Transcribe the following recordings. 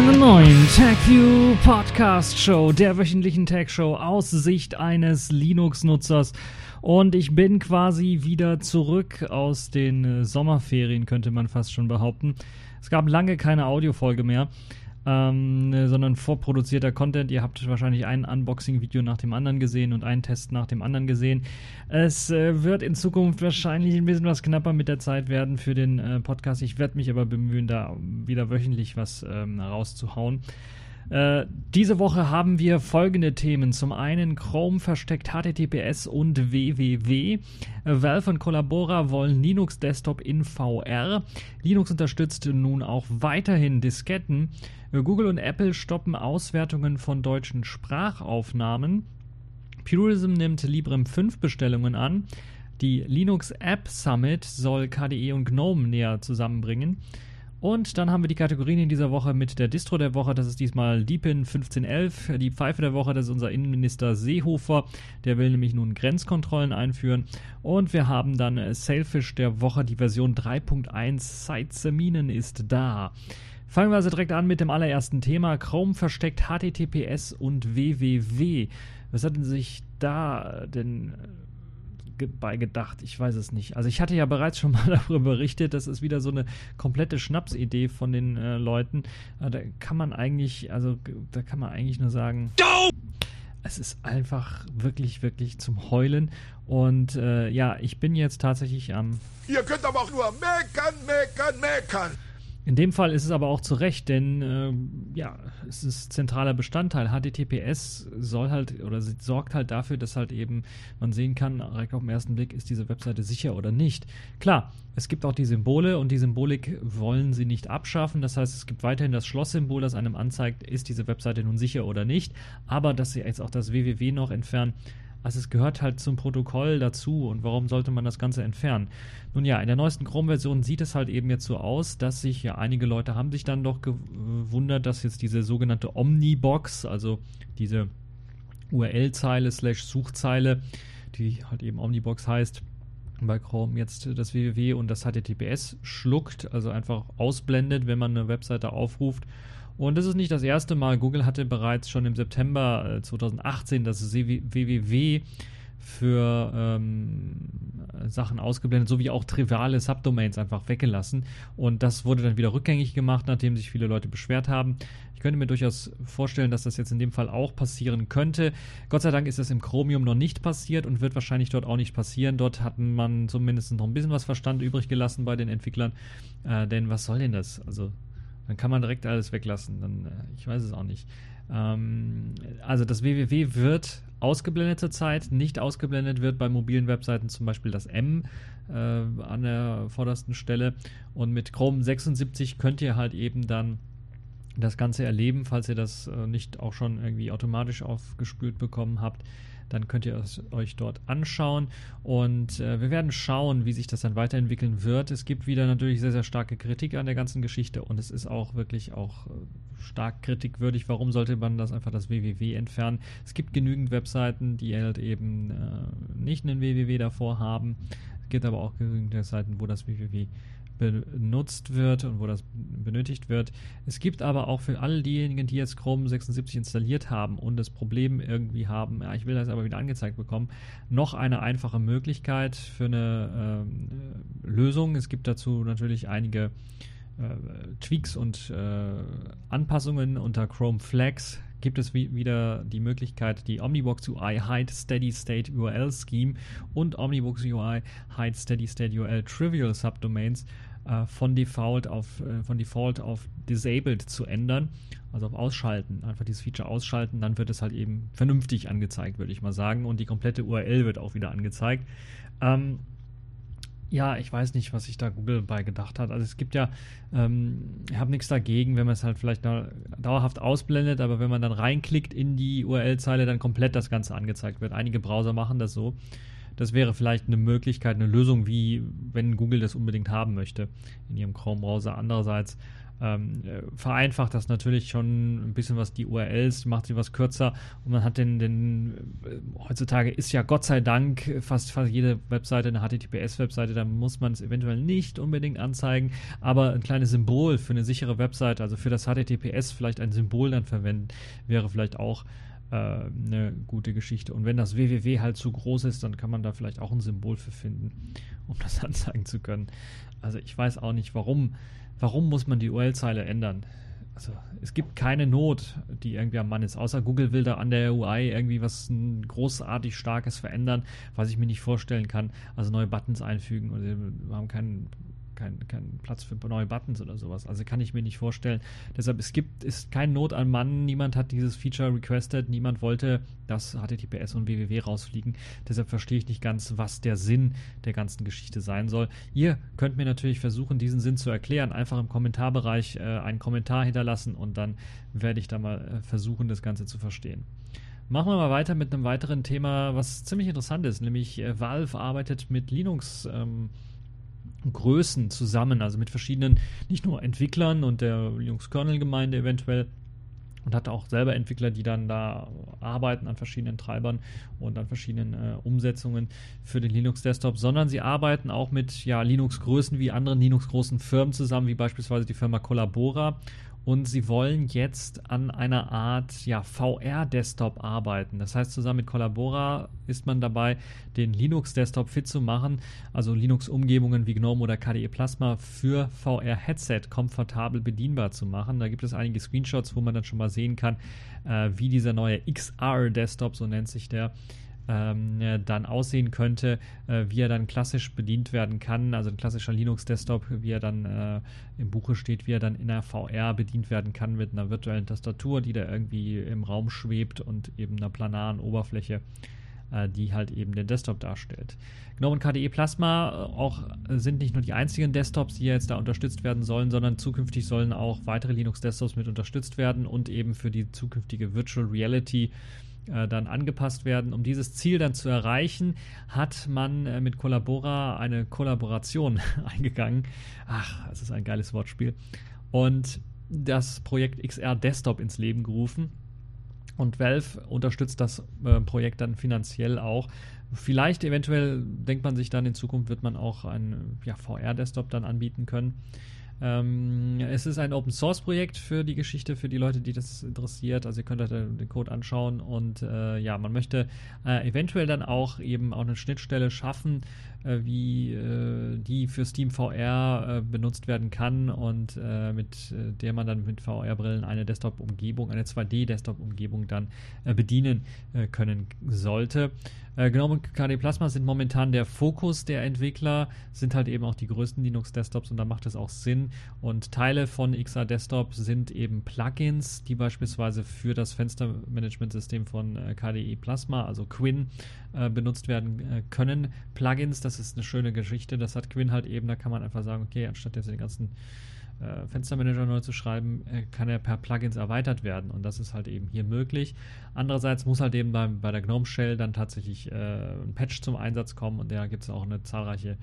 einer neuen TechView Podcast Show, der wöchentlichen Tech Show aus Sicht eines Linux-Nutzers. Und ich bin quasi wieder zurück aus den äh, Sommerferien, könnte man fast schon behaupten. Es gab lange keine Audiofolge mehr ähm, ne, sondern vorproduzierter Content. Ihr habt wahrscheinlich ein Unboxing-Video nach dem anderen gesehen und einen Test nach dem anderen gesehen. Es äh, wird in Zukunft wahrscheinlich ein bisschen was knapper mit der Zeit werden für den äh, Podcast. Ich werde mich aber bemühen, da wieder wöchentlich was ähm, rauszuhauen. Äh, diese Woche haben wir folgende Themen. Zum einen Chrome versteckt HTTPS und www. Valve und Collabora wollen Linux Desktop in VR. Linux unterstützt nun auch weiterhin Disketten. Google und Apple stoppen Auswertungen von deutschen Sprachaufnahmen. Purism nimmt Librem 5 Bestellungen an. Die Linux App Summit soll KDE und GNOME näher zusammenbringen. Und dann haben wir die Kategorien in dieser Woche mit der Distro der Woche. Das ist diesmal Deepin 1511. Die Pfeife der Woche, das ist unser Innenminister Seehofer. Der will nämlich nun Grenzkontrollen einführen. Und wir haben dann Sailfish der Woche, die Version 3.1. Site ist da. Fangen wir also direkt an mit dem allerersten Thema. Chrome versteckt HTTPS und www. Was hat denn sich da denn bei gedacht? Ich weiß es nicht. Also ich hatte ja bereits schon mal darüber berichtet, das ist wieder so eine komplette Schnapsidee von den äh, Leuten. Äh, da kann man eigentlich, also da kann man eigentlich nur sagen. Es ist einfach wirklich, wirklich zum Heulen. Und äh, ja, ich bin jetzt tatsächlich am. Ihr könnt aber auch nur meckern, meckern, meckern. In dem Fall ist es aber auch zu Recht, denn äh, ja, es ist zentraler Bestandteil. HTTPS soll halt oder sorgt halt dafür, dass halt eben man sehen kann, direkt auf den ersten Blick, ist diese Webseite sicher oder nicht. Klar, es gibt auch die Symbole und die Symbolik wollen sie nicht abschaffen. Das heißt, es gibt weiterhin das Schlosssymbol, das einem anzeigt, ist diese Webseite nun sicher oder nicht. Aber dass sie jetzt auch das www noch entfernen, also es gehört halt zum Protokoll dazu und warum sollte man das Ganze entfernen? Nun ja, in der neuesten Chrome-Version sieht es halt eben jetzt so aus, dass sich ja einige Leute haben sich dann doch gewundert, dass jetzt diese sogenannte Omnibox, also diese URL-Zeile slash Suchzeile, die halt eben Omnibox heißt, bei Chrome jetzt das www und das HTTPS schluckt, also einfach ausblendet, wenn man eine Webseite aufruft und das ist nicht das erste Mal. Google hatte bereits schon im September 2018 äh, das www für ähm, Sachen ausgeblendet, sowie auch triviale Subdomains einfach weggelassen. Und das wurde dann wieder rückgängig gemacht, nachdem sich viele Leute beschwert haben. Ich könnte mir durchaus vorstellen, dass das jetzt in dem Fall auch passieren könnte. Gott sei Dank ist das im Chromium noch nicht passiert und wird wahrscheinlich dort auch nicht passieren. Dort hat man zumindest noch ein bisschen was Verstand übrig gelassen bei den Entwicklern. Äh, denn was soll denn das? Also dann kann man direkt alles weglassen. Dann, äh, ich weiß es auch nicht. Ähm, also das www wird ausgeblendet zurzeit. Nicht ausgeblendet wird bei mobilen Webseiten zum Beispiel das M äh, an der vordersten Stelle. Und mit Chrome 76 könnt ihr halt eben dann das Ganze erleben, falls ihr das äh, nicht auch schon irgendwie automatisch aufgespült bekommen habt dann könnt ihr es euch dort anschauen und äh, wir werden schauen, wie sich das dann weiterentwickeln wird. Es gibt wieder natürlich sehr, sehr starke Kritik an der ganzen Geschichte und es ist auch wirklich auch äh, stark kritikwürdig. Warum sollte man das einfach das www entfernen? Es gibt genügend Webseiten, die halt eben äh, nicht einen www davor haben. Es gibt aber auch genügend Seiten, wo das www benutzt wird und wo das benötigt wird. Es gibt aber auch für all diejenigen, die jetzt Chrome 76 installiert haben und das Problem irgendwie haben, ja, ich will das aber wieder angezeigt bekommen, noch eine einfache Möglichkeit für eine äh, Lösung. Es gibt dazu natürlich einige äh, Tweaks und äh, Anpassungen unter Chrome Flags gibt es wieder die Möglichkeit, die Omnibox UI Hide Steady State URL Scheme und Omnibox UI Hide Steady State URL Trivial Subdomains äh, von, Default auf, äh, von Default auf Disabled zu ändern, also auf Ausschalten. Einfach dieses Feature ausschalten, dann wird es halt eben vernünftig angezeigt, würde ich mal sagen. Und die komplette URL wird auch wieder angezeigt. Ähm, ja, ich weiß nicht, was sich da Google bei gedacht hat. Also es gibt ja, ähm, ich habe nichts dagegen, wenn man es halt vielleicht dauerhaft ausblendet, aber wenn man dann reinklickt in die URL-Zeile, dann komplett das Ganze angezeigt wird. Einige Browser machen das so. Das wäre vielleicht eine Möglichkeit, eine Lösung, wie wenn Google das unbedingt haben möchte in ihrem Chrome-Browser. Andererseits ähm, äh, vereinfacht das natürlich schon ein bisschen was die URLs, macht sie was kürzer und man hat den, den äh, heutzutage ist ja Gott sei Dank fast, fast jede Webseite eine HTTPS-Webseite, da muss man es eventuell nicht unbedingt anzeigen, aber ein kleines Symbol für eine sichere Webseite, also für das HTTPS vielleicht ein Symbol dann verwenden, wäre vielleicht auch äh, eine gute Geschichte. Und wenn das www halt zu groß ist, dann kann man da vielleicht auch ein Symbol für finden, um das anzeigen zu können. Also ich weiß auch nicht, warum warum muss man die URL-Zeile ändern? Also es gibt keine Not, die irgendwie am Mann ist, außer Google will da an der UI irgendwie was großartig Starkes verändern, was ich mir nicht vorstellen kann. Also neue Buttons einfügen oder wir haben keinen kein, kein Platz für neue Buttons oder sowas. Also kann ich mir nicht vorstellen. Deshalb, es gibt, ist kein Not an Mann, niemand hat dieses Feature requested, niemand wollte, dass HTTPS und www rausfliegen. Deshalb verstehe ich nicht ganz, was der Sinn der ganzen Geschichte sein soll. Ihr könnt mir natürlich versuchen, diesen Sinn zu erklären. Einfach im Kommentarbereich äh, einen Kommentar hinterlassen und dann werde ich da mal äh, versuchen, das Ganze zu verstehen. Machen wir mal weiter mit einem weiteren Thema, was ziemlich interessant ist, nämlich äh, Valve arbeitet mit Linux. Ähm, Größen zusammen, also mit verschiedenen, nicht nur Entwicklern und der Linux-Kernel-Gemeinde eventuell, und hat auch selber Entwickler, die dann da arbeiten an verschiedenen Treibern und an verschiedenen äh, Umsetzungen für den Linux-Desktop, sondern sie arbeiten auch mit ja, Linux-Größen wie anderen Linux-großen Firmen zusammen, wie beispielsweise die Firma Collabora und sie wollen jetzt an einer Art ja, VR-Desktop arbeiten. Das heißt, zusammen mit Collabora ist man dabei, den Linux-Desktop fit zu machen, also Linux-Umgebungen wie GNOME oder KDE Plasma für VR-Headset komfortabel bedienbar zu machen. Da gibt es einige Screenshots, wo man dann schon mal sehen kann, äh, wie dieser neue XR-Desktop, so nennt sich der, ähm, dann aussehen könnte, äh, wie er dann klassisch bedient werden kann, also ein klassischer Linux-Desktop, wie er dann äh, im Buche steht, wie er dann in der VR bedient werden kann mit einer virtuellen Tastatur, die da irgendwie im Raum schwebt und eben einer planaren Oberfläche äh, die halt eben den Desktop darstellt. GNOME und KDE Plasma äh, auch sind nicht nur die einzigen Desktops, die jetzt da unterstützt werden sollen, sondern zukünftig sollen auch weitere Linux-Desktops mit unterstützt werden und eben für die zukünftige Virtual Reality äh, dann angepasst werden. Um dieses Ziel dann zu erreichen, hat man äh, mit Collabora eine Kollaboration eingegangen. Ach, das ist ein geiles Wortspiel. Und das Projekt XR Desktop ins Leben gerufen. Und Valve unterstützt das äh, Projekt dann finanziell auch. Vielleicht eventuell denkt man sich dann in Zukunft wird man auch einen ja, VR-Desktop dann anbieten können. Ähm, es ist ein Open Source Projekt für die Geschichte, für die Leute, die das interessiert. Also ihr könnt euch den Code anschauen und äh, ja, man möchte äh, eventuell dann auch eben auch eine Schnittstelle schaffen, äh, wie äh, die für Steam VR äh, benutzt werden kann und äh, mit der man dann mit VR-Brillen eine Desktop-Umgebung, eine 2D-Desktop-Umgebung dann bedienen können sollte. Äh, GNOME und KDE Plasma sind momentan der Fokus der Entwickler, sind halt eben auch die größten Linux-Desktops und da macht es auch Sinn. Und Teile von XR Desktop sind eben Plugins, die beispielsweise für das Fenstermanagementsystem von äh, KDE Plasma, also Quinn, äh, benutzt werden äh, können. Plugins, das ist eine schöne Geschichte, das hat Quinn halt eben, da kann man einfach sagen, okay, anstatt jetzt den ganzen äh, Fenstermanager neu zu schreiben, äh, kann er per Plugins erweitert werden und das ist halt eben hier möglich. Andererseits muss halt eben bei, bei der GNOME Shell dann tatsächlich äh, ein Patch zum Einsatz kommen und da gibt es auch eine zahlreiche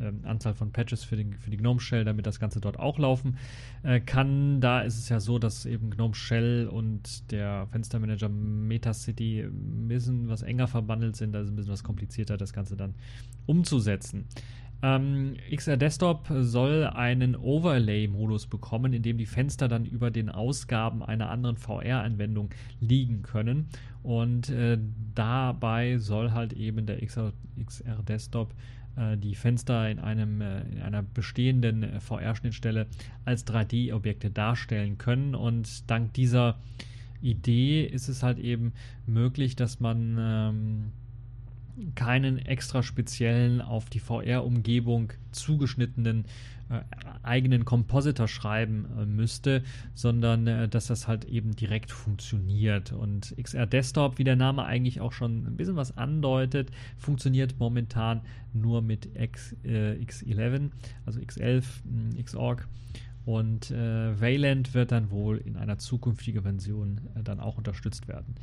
ähm, Anzahl von Patches für, den, für die GNOME Shell, damit das Ganze dort auch laufen äh, kann. Da ist es ja so, dass eben GNOME Shell und der Fenstermanager Metacity ein bisschen was enger verbandelt sind, also ein bisschen was komplizierter, das Ganze dann umzusetzen. Ähm, XR Desktop soll einen Overlay-Modus bekommen, in dem die Fenster dann über den Ausgaben einer anderen VR-Anwendung liegen können. Und äh, dabei soll halt eben der XR, XR Desktop äh, die Fenster in, einem, äh, in einer bestehenden äh, VR-Schnittstelle als 3D-Objekte darstellen können. Und dank dieser Idee ist es halt eben möglich, dass man ähm, keinen extra speziellen auf die VR-Umgebung zugeschnittenen äh, eigenen Compositor schreiben äh, müsste, sondern äh, dass das halt eben direkt funktioniert. Und XR Desktop, wie der Name eigentlich auch schon ein bisschen was andeutet, funktioniert momentan nur mit X, äh, X11, also X11, hm, Xorg. Und äh, Wayland wird dann wohl in einer zukünftigen Version äh, dann auch unterstützt werden.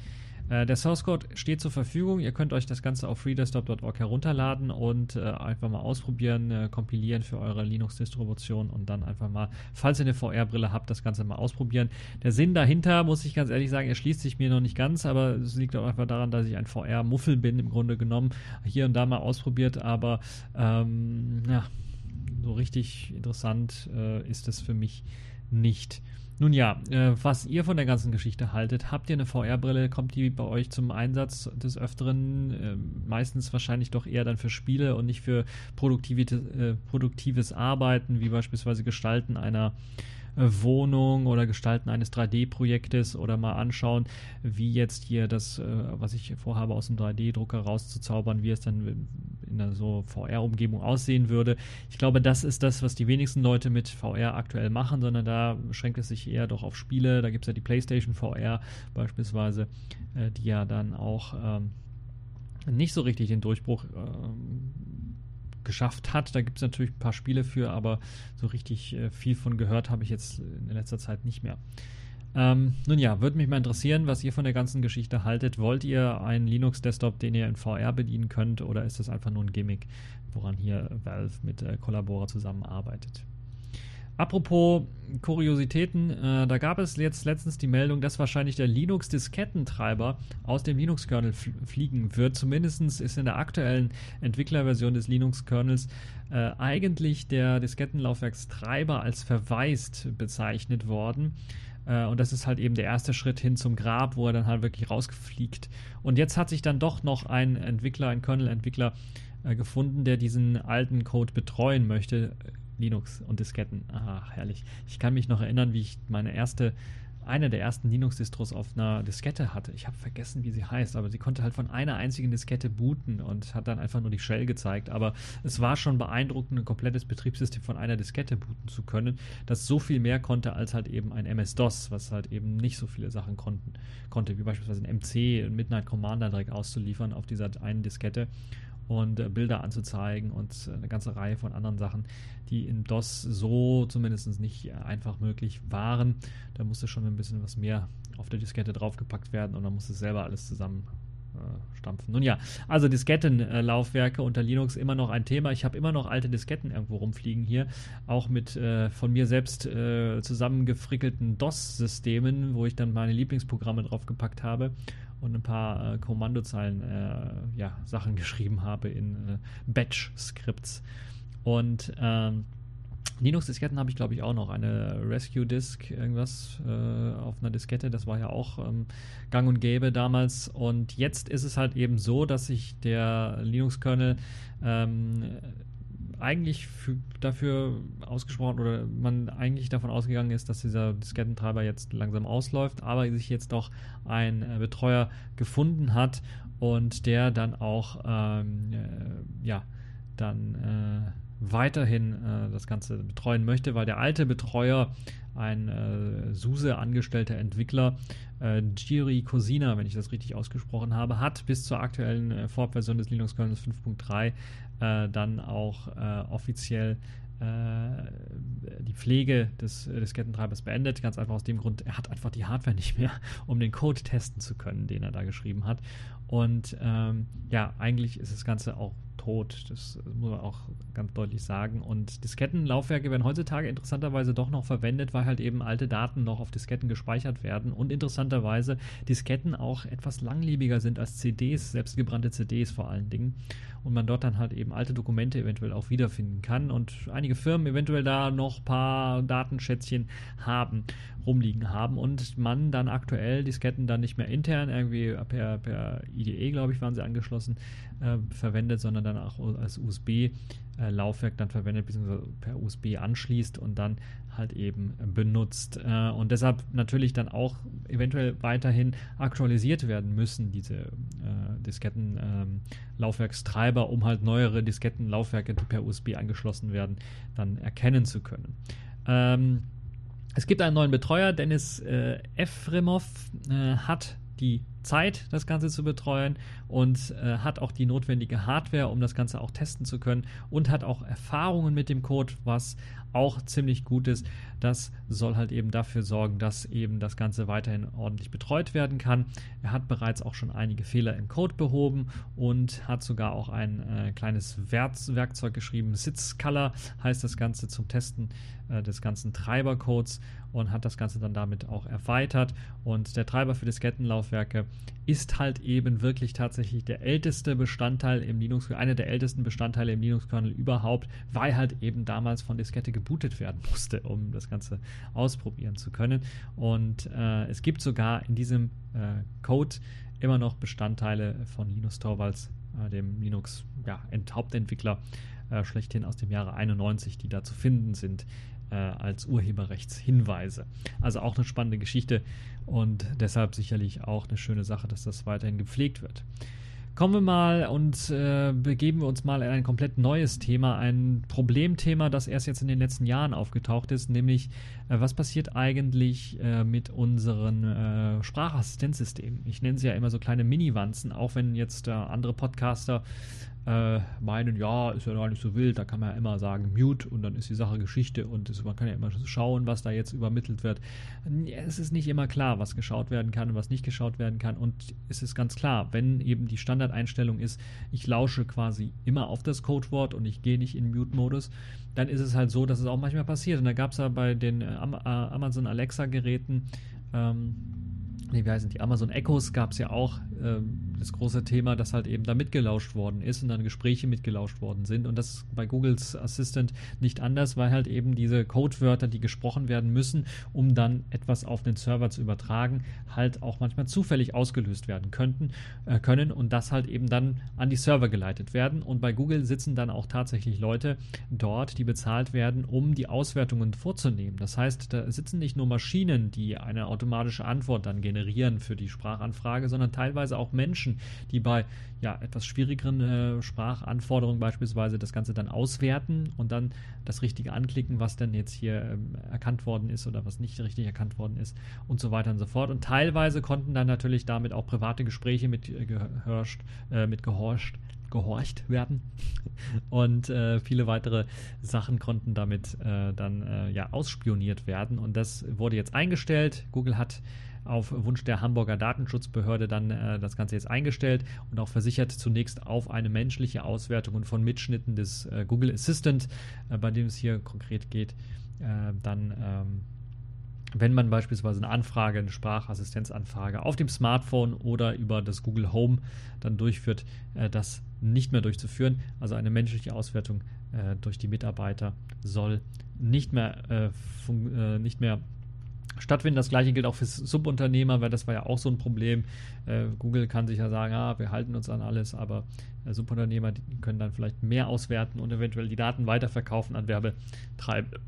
Äh, der Source Code steht zur Verfügung. Ihr könnt euch das Ganze auf freedesktop.org herunterladen und äh, einfach mal ausprobieren, äh, kompilieren für eure Linux-Distribution und dann einfach mal, falls ihr eine VR-Brille habt, das Ganze mal ausprobieren. Der Sinn dahinter, muss ich ganz ehrlich sagen, erschließt sich mir noch nicht ganz, aber es liegt auch einfach daran, dass ich ein VR-Muffel bin, im Grunde genommen. Hier und da mal ausprobiert, aber ähm, ja, so richtig interessant äh, ist es für mich nicht. Nun ja, äh, was ihr von der ganzen Geschichte haltet, habt ihr eine VR-Brille, kommt die bei euch zum Einsatz des Öfteren? Äh, meistens wahrscheinlich doch eher dann für Spiele und nicht für äh, produktives Arbeiten, wie beispielsweise Gestalten einer Wohnung oder Gestalten eines 3D-Projektes oder mal anschauen, wie jetzt hier das, äh, was ich vorhabe, aus dem 3D-Drucker rauszuzaubern, wie es dann in einer so VR-Umgebung aussehen würde. Ich glaube, das ist das, was die wenigsten Leute mit VR aktuell machen, sondern da beschränkt es sich eher doch auf Spiele. Da gibt es ja die PlayStation VR beispielsweise, äh, die ja dann auch ähm, nicht so richtig den Durchbruch ähm, geschafft hat. Da gibt es natürlich ein paar Spiele für, aber so richtig äh, viel von gehört habe ich jetzt in letzter Zeit nicht mehr. Ähm, nun ja, würde mich mal interessieren, was ihr von der ganzen Geschichte haltet. Wollt ihr einen Linux-Desktop, den ihr in VR bedienen könnt, oder ist das einfach nur ein Gimmick, woran hier Valve mit äh, Collaborer zusammenarbeitet? Apropos Kuriositäten, äh, da gab es jetzt letztens die Meldung, dass wahrscheinlich der Linux-Diskettentreiber aus dem Linux-Kernel fliegen wird. Zumindest ist in der aktuellen Entwicklerversion des Linux-Kernels äh, eigentlich der Diskettenlaufwerkstreiber als verwaist bezeichnet worden. Äh, und das ist halt eben der erste Schritt hin zum Grab, wo er dann halt wirklich rausgefliegt. Und jetzt hat sich dann doch noch ein Entwickler, ein Kernel-Entwickler äh, gefunden, der diesen alten Code betreuen möchte Linux und Disketten. Ach, herrlich. Ich kann mich noch erinnern, wie ich meine erste, eine der ersten Linux-Distros auf einer Diskette hatte. Ich habe vergessen, wie sie heißt, aber sie konnte halt von einer einzigen Diskette booten und hat dann einfach nur die Shell gezeigt. Aber es war schon beeindruckend, ein komplettes Betriebssystem von einer Diskette booten zu können, das so viel mehr konnte als halt eben ein MS-DOS, was halt eben nicht so viele Sachen konnten, konnte, wie beispielsweise ein MC, ein Midnight Commander direkt auszuliefern auf dieser einen Diskette und äh, Bilder anzuzeigen und eine ganze Reihe von anderen Sachen, die in DOS so zumindest nicht einfach möglich waren. Da musste schon ein bisschen was mehr auf der Diskette draufgepackt werden und man musste selber alles zusammen äh, stampfen. Nun ja, also Diskettenlaufwerke unter Linux immer noch ein Thema. Ich habe immer noch alte Disketten irgendwo rumfliegen hier, auch mit äh, von mir selbst äh, zusammengefrickelten DOS-Systemen, wo ich dann meine Lieblingsprogramme draufgepackt habe und ein paar äh, Kommandozeilen äh, ja, Sachen geschrieben habe in äh, Batch-Skripts. Und ähm, Linux-Disketten habe ich, glaube ich, auch noch. Eine Rescue-Disk, irgendwas äh, auf einer Diskette. Das war ja auch ähm, gang und gäbe damals. Und jetzt ist es halt eben so, dass sich der Linux-Kernel ähm, eigentlich für, dafür ausgesprochen oder man eigentlich davon ausgegangen ist, dass dieser Diskettentreiber jetzt langsam ausläuft, aber sich jetzt doch ein äh, Betreuer gefunden hat und der dann auch ähm, äh, ja dann äh, weiterhin äh, das Ganze betreuen möchte, weil der alte Betreuer, ein äh, SUSE angestellter Entwickler, äh, Jiri Cosina, wenn ich das richtig ausgesprochen habe, hat bis zur aktuellen äh, Vorversion des Linux Kernels 5.3 äh, dann auch äh, offiziell äh, die Pflege des Diskettentreibers beendet. Ganz einfach aus dem Grund, er hat einfach die Hardware nicht mehr, um den Code testen zu können, den er da geschrieben hat. Und ähm, ja, eigentlich ist das Ganze auch tot. Das muss man auch ganz deutlich sagen. Und Diskettenlaufwerke werden heutzutage interessanterweise doch noch verwendet, weil halt eben alte Daten noch auf Disketten gespeichert werden. Und interessanterweise Disketten auch etwas langlebiger sind als CDs, selbstgebrannte CDs vor allen Dingen. Und man dort dann halt eben alte Dokumente eventuell auch wiederfinden kann. Und einige Firmen eventuell da noch ein paar Datenschätzchen haben, rumliegen haben. Und man dann aktuell Disketten dann nicht mehr intern irgendwie per, per IDE, glaube ich, waren sie angeschlossen, äh, verwendet, sondern dann auch als USB-Laufwerk äh, dann verwendet, beziehungsweise per USB anschließt und dann halt eben benutzt. Äh, und deshalb natürlich dann auch eventuell weiterhin aktualisiert werden müssen, diese äh, Disketten-Laufwerkstreiber, ähm, um halt neuere Diskettenlaufwerke, die per USB angeschlossen werden, dann erkennen zu können. Ähm, es gibt einen neuen Betreuer, Dennis äh, Efremov äh, hat die Zeit, das Ganze zu betreuen und äh, hat auch die notwendige Hardware, um das Ganze auch testen zu können und hat auch Erfahrungen mit dem Code, was auch ziemlich gut ist. Das soll halt eben dafür sorgen, dass eben das Ganze weiterhin ordentlich betreut werden kann. Er hat bereits auch schon einige Fehler im Code behoben und hat sogar auch ein äh, kleines Werkzeug geschrieben. Sitzcolor heißt das Ganze zum Testen äh, des ganzen Treibercodes und hat das Ganze dann damit auch erweitert. Und der Treiber für Diskettenlaufwerke ist halt eben wirklich tatsächlich der älteste Bestandteil im Linux, einer der ältesten Bestandteile im Linux-Kernel überhaupt, weil halt eben damals von Diskette gebootet werden musste, um das Ganze ausprobieren zu können. Und äh, es gibt sogar in diesem äh, Code immer noch Bestandteile von Linus Torvalds, äh, dem Linux ja, Hauptentwickler äh, schlechthin aus dem Jahre 91, die da zu finden sind äh, als Urheberrechtshinweise. Also auch eine spannende Geschichte und deshalb sicherlich auch eine schöne Sache, dass das weiterhin gepflegt wird. Kommen wir mal und äh, begeben wir uns mal in ein komplett neues Thema, ein Problemthema, das erst jetzt in den letzten Jahren aufgetaucht ist, nämlich äh, was passiert eigentlich äh, mit unseren äh, Sprachassistenzsystemen? Ich nenne sie ja immer so kleine Mini-Wanzen, auch wenn jetzt äh, andere Podcaster äh, meinen, ja, ist ja gar nicht so wild, da kann man ja immer sagen, mute und dann ist die Sache Geschichte und das, man kann ja immer schauen, was da jetzt übermittelt wird. Es ist nicht immer klar, was geschaut werden kann und was nicht geschaut werden kann und es ist ganz klar, wenn eben die Standardeinstellung ist, ich lausche quasi immer auf das Codewort und ich gehe nicht in Mute-Modus, dann ist es halt so, dass es auch manchmal passiert und da gab es ja bei den äh, Amazon Alexa-Geräten ähm, nee, wie heißen die, Amazon Echos gab es ja auch äh, das große Thema, dass halt eben da mitgelauscht worden ist und dann Gespräche mitgelauscht worden sind. Und das ist bei Googles Assistant nicht anders, weil halt eben diese Codewörter, die gesprochen werden müssen, um dann etwas auf den Server zu übertragen, halt auch manchmal zufällig ausgelöst werden könnten, äh, können und das halt eben dann an die Server geleitet werden. Und bei Google sitzen dann auch tatsächlich Leute dort, die bezahlt werden, um die Auswertungen vorzunehmen. Das heißt, da sitzen nicht nur Maschinen, die eine automatische Antwort dann generieren, generieren für die Sprachanfrage, sondern teilweise auch Menschen, die bei ja, etwas schwierigeren äh, Sprachanforderungen beispielsweise das Ganze dann auswerten und dann das Richtige anklicken, was denn jetzt hier ähm, erkannt worden ist oder was nicht richtig erkannt worden ist und so weiter und so fort. Und teilweise konnten dann natürlich damit auch private Gespräche mit, äh, gehörscht, äh, mit gehorcht, gehorcht werden. Und äh, viele weitere Sachen konnten damit äh, dann äh, ja ausspioniert werden. Und das wurde jetzt eingestellt. Google hat auf Wunsch der Hamburger Datenschutzbehörde dann äh, das Ganze jetzt eingestellt und auch versichert zunächst auf eine menschliche Auswertung von Mitschnitten des äh, Google Assistant, äh, bei dem es hier konkret geht, äh, dann ähm, wenn man beispielsweise eine Anfrage, eine Sprachassistenzanfrage auf dem Smartphone oder über das Google Home dann durchführt, äh, das nicht mehr durchzuführen. Also eine menschliche Auswertung äh, durch die Mitarbeiter soll nicht mehr, nicht mehr stattfinden. Das gleiche gilt auch für Subunternehmer, weil das war ja auch so ein Problem. Äh, Google kann sich ja sagen, ah, wir halten uns an alles, aber äh, Subunternehmer können dann vielleicht mehr auswerten und eventuell die Daten weiterverkaufen an Werbetreibende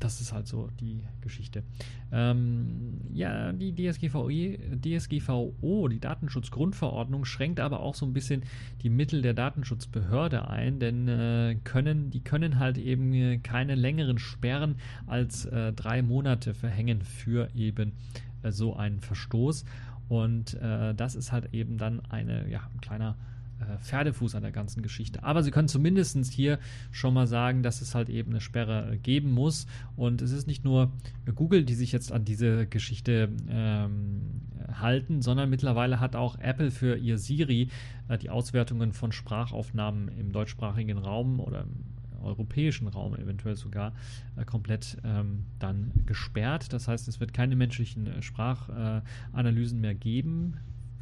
das ist halt so die Geschichte. Ähm, ja, die DSGVO, DSGVO, die Datenschutzgrundverordnung, schränkt aber auch so ein bisschen die Mittel der Datenschutzbehörde ein, denn äh, können, die können halt eben äh, keine längeren Sperren als äh, drei Monate verhängen für eben äh, so einen Verstoß. Und äh, das ist halt eben dann eine, ja, ein kleiner äh, Pferdefuß an der ganzen Geschichte. Aber sie können zumindest hier schon mal sagen, dass es halt eben eine Sperre äh, geben muss. Und es ist nicht nur Google, die sich jetzt an diese Geschichte ähm, halten, sondern mittlerweile hat auch Apple für ihr Siri äh, die Auswertungen von Sprachaufnahmen im deutschsprachigen Raum oder im europäischen Raum eventuell sogar äh, komplett ähm, dann gesperrt. Das heißt, es wird keine menschlichen äh, Sprachanalysen äh, mehr geben.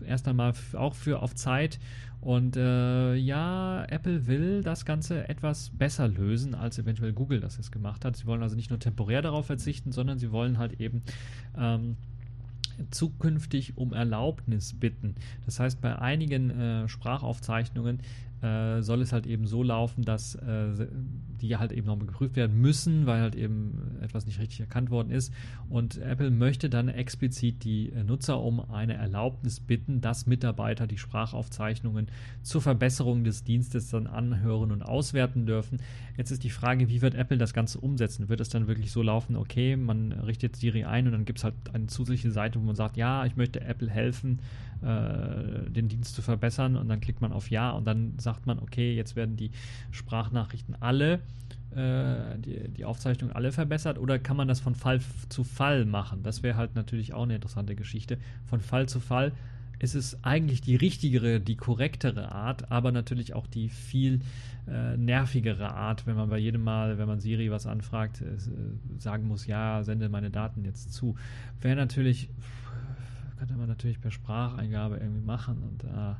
Erst einmal auch für auf Zeit und äh, ja, Apple will das Ganze etwas besser lösen, als eventuell Google das jetzt gemacht hat. Sie wollen also nicht nur temporär darauf verzichten, sondern sie wollen halt eben ähm, zukünftig um Erlaubnis bitten. Das heißt, bei einigen äh, Sprachaufzeichnungen äh, soll es halt eben so laufen, dass äh, die halt eben nochmal geprüft werden müssen, weil halt eben etwas nicht richtig erkannt worden ist. Und Apple möchte dann explizit die äh, Nutzer um eine Erlaubnis bitten, dass Mitarbeiter die Sprachaufzeichnungen zur Verbesserung des Dienstes dann anhören und auswerten dürfen. Jetzt ist die Frage, wie wird Apple das Ganze umsetzen? Wird es dann wirklich so laufen, okay, man richtet Siri ein und dann gibt es halt eine zusätzliche Seite, wo man sagt, ja, ich möchte Apple helfen, äh, den Dienst zu verbessern und dann klickt man auf Ja und dann sagt man, okay, jetzt werden die Sprachnachrichten alle, äh, die, die Aufzeichnungen alle verbessert oder kann man das von Fall zu Fall machen? Das wäre halt natürlich auch eine interessante Geschichte. Von Fall zu Fall ist es eigentlich die richtigere, die korrektere Art, aber natürlich auch die viel äh, nervigere Art, wenn man bei jedem Mal, wenn man Siri was anfragt, äh, sagen muss, ja, sende meine Daten jetzt zu. Wäre natürlich könnte man natürlich per Spracheingabe irgendwie machen und äh,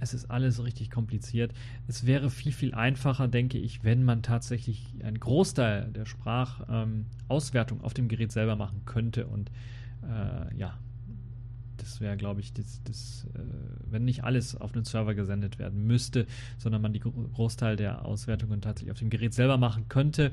es ist alles richtig kompliziert. Es wäre viel, viel einfacher, denke ich, wenn man tatsächlich einen Großteil der Sprachauswertung ähm, auf dem Gerät selber machen könnte und äh, ja, das wäre, glaube ich, das, das äh, wenn nicht alles auf einen Server gesendet werden müsste, sondern man die Großteil der Auswertungen tatsächlich auf dem Gerät selber machen könnte,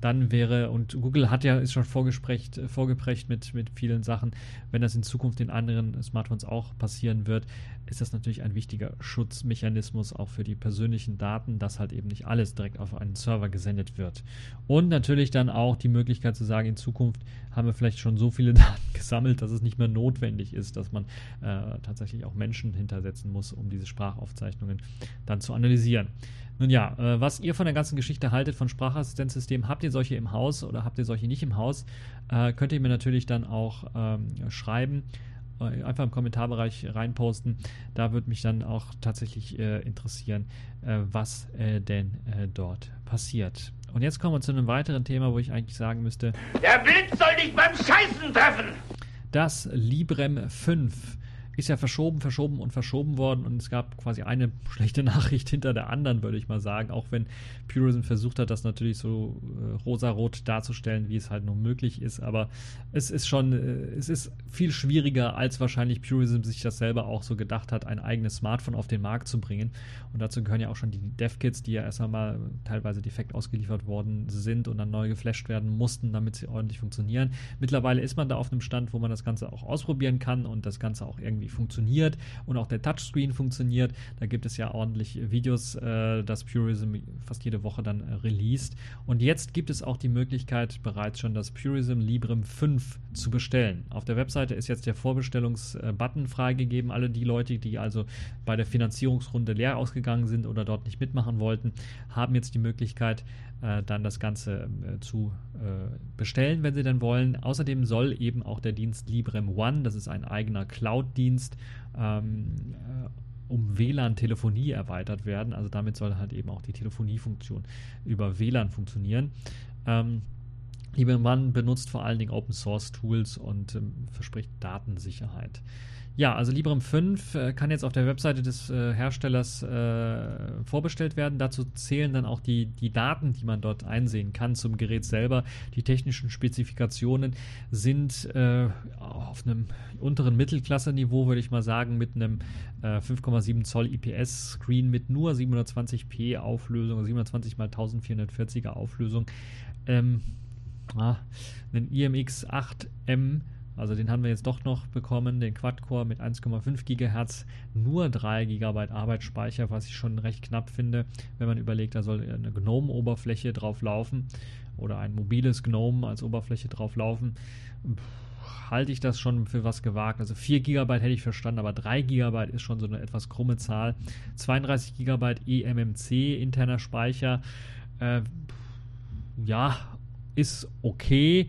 dann wäre, und Google hat ja, ist schon vorgesprächt, äh, vorgeprägt mit, mit vielen Sachen, wenn das in Zukunft in anderen Smartphones auch passieren wird, ist das natürlich ein wichtiger Schutzmechanismus auch für die persönlichen Daten, dass halt eben nicht alles direkt auf einen Server gesendet wird. Und natürlich dann auch die Möglichkeit zu sagen, in Zukunft haben wir vielleicht schon so viele Daten gesammelt, dass es nicht mehr notwendig ist, dass man äh, tatsächlich auch Menschen hintersetzen muss, um diese Sprachaufzeichnungen dann zu analysieren. Nun ja, äh, was ihr von der ganzen Geschichte haltet von Sprachassistenzsystemen, habt ihr solche im Haus oder habt ihr solche nicht im Haus, äh, könnt ihr mir natürlich dann auch ähm, schreiben äh, einfach im Kommentarbereich reinposten. Da würde mich dann auch tatsächlich äh, interessieren, äh, was äh, denn äh, dort passiert. Und jetzt kommen wir zu einem weiteren Thema, wo ich eigentlich sagen müsste: Der Blitz soll dich beim Scheißen treffen! Das Librem 5 ist ja verschoben, verschoben und verschoben worden und es gab quasi eine schlechte Nachricht hinter der anderen, würde ich mal sagen, auch wenn Purism versucht hat, das natürlich so äh, rosarot darzustellen, wie es halt nur möglich ist, aber es ist schon, äh, es ist viel schwieriger, als wahrscheinlich Purism sich das selber auch so gedacht hat, ein eigenes Smartphone auf den Markt zu bringen und dazu gehören ja auch schon die Dev-Kits, die ja erst einmal teilweise defekt ausgeliefert worden sind und dann neu geflasht werden mussten, damit sie ordentlich funktionieren. Mittlerweile ist man da auf einem Stand, wo man das Ganze auch ausprobieren kann und das Ganze auch irgendwie funktioniert und auch der Touchscreen funktioniert. Da gibt es ja ordentlich Videos, äh, das Purism fast jede Woche dann äh, released. Und jetzt gibt es auch die Möglichkeit, bereits schon das Purism Librem 5 zu bestellen. Auf der Webseite ist jetzt der Vorbestellungsbutton freigegeben. Alle die Leute, die also bei der Finanzierungsrunde leer ausgegangen sind oder dort nicht mitmachen wollten, haben jetzt die Möglichkeit, äh, dann das Ganze äh, zu äh, bestellen, wenn sie dann wollen. Außerdem soll eben auch der Dienst Librem One, das ist ein eigener Cloud-Dienst, ähm, äh, um WLAN-Telefonie erweitert werden. Also damit soll halt eben auch die Telefoniefunktion über WLAN funktionieren. Ähm, Librem One benutzt vor allen Dingen Open Source Tools und ähm, verspricht Datensicherheit. Ja, also Librem 5 äh, kann jetzt auf der Webseite des äh, Herstellers äh, vorbestellt werden. Dazu zählen dann auch die, die Daten, die man dort einsehen kann zum Gerät selber. Die technischen Spezifikationen sind äh, auf einem unteren Mittelklasse-Niveau, würde ich mal sagen, mit einem 5,7 äh, Zoll IPS-Screen mit nur 720p Auflösung, 720 x 1440er Auflösung. Ähm, ah, einen IMX 8M also den haben wir jetzt doch noch bekommen, den Quad-Core mit 1,5 GHz, nur 3 GB Arbeitsspeicher, was ich schon recht knapp finde, wenn man überlegt, da soll eine GNOME-Oberfläche drauf laufen oder ein mobiles GNOME als Oberfläche drauf laufen. halte ich das schon für was gewagt. Also 4 GB hätte ich verstanden, aber 3 GB ist schon so eine etwas krumme Zahl. 32 GB eMMC interner Speicher. Äh, ja, ist okay.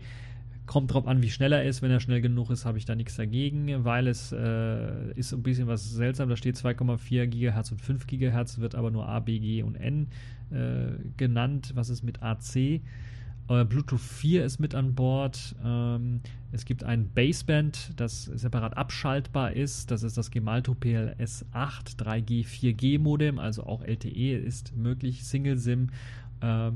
Kommt drauf an, wie schnell er ist. Wenn er schnell genug ist, habe ich da nichts dagegen, weil es äh, ist ein bisschen was seltsam. Da steht 2,4 GHz und 5 GHz, wird aber nur A, B, G und N äh, genannt. Was ist mit AC? Äh, Bluetooth 4 ist mit an Bord. Ähm, es gibt ein Baseband, das separat abschaltbar ist. Das ist das Gemalto PLS 8 3G 4G Modem, also auch LTE ist möglich. Single SIM. Äh,